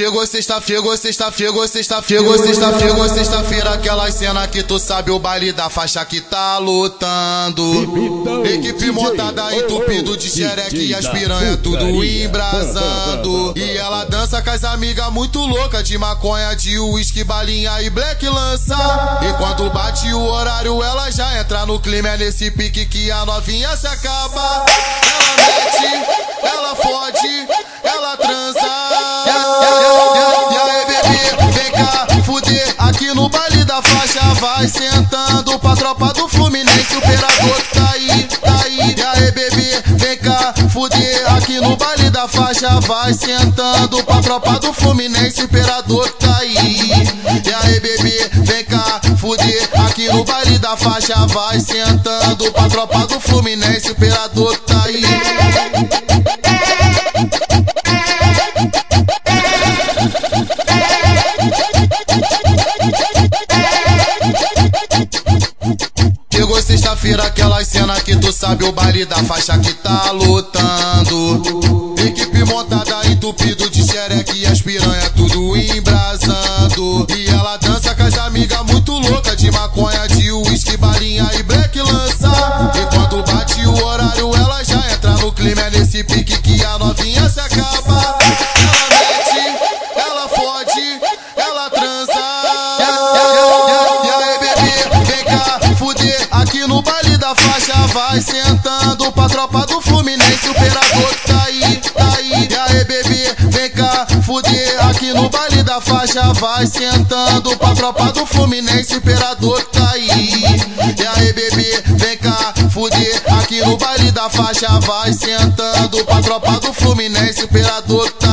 Chegou sexta, chegou sexta, chegou sexta, chegou sexta, chegou sexta-feira, aquela cena que tu sabe o baile da faixa que tá lutando. Equipe montada entupido de xereque e as piranha tudo embrasando. E ela dança com as amigas muito louca de maconha, de uísque, balinha e black lança. Enquanto bate o horário, ela já entra no clima, é nesse pique que a novinha se acaba. Aqui no baile da faixa. Vai sentando pra tropa do Fluminense. O operador tá aí, tá aí. E aí, bebê, vem cá, fuder aqui no baile da faixa. Vai sentando pra tropa do Fluminense. O operador tá aí. E aí, bebê, vem cá, fuder aqui no baile da faixa. Vai sentando pra tropa do Fluminense. O Sexta-feira, aquela cena que tu sabe o baile da faixa que tá lutando. Equipe montada entupido de xereque e as piranha tudo embrasando. Vai sentando pra tropa do Fluminense. O operador tá aí, tá aí. E aí, bebê, vem cá, fuder aqui no baile da faixa. Vai sentando pra tropa do Fluminense. O operador tá aí. E aí, bebê, vem cá, fuder aqui no baile da faixa. Vai sentando pra tropa do Fluminense. O operador tá aí.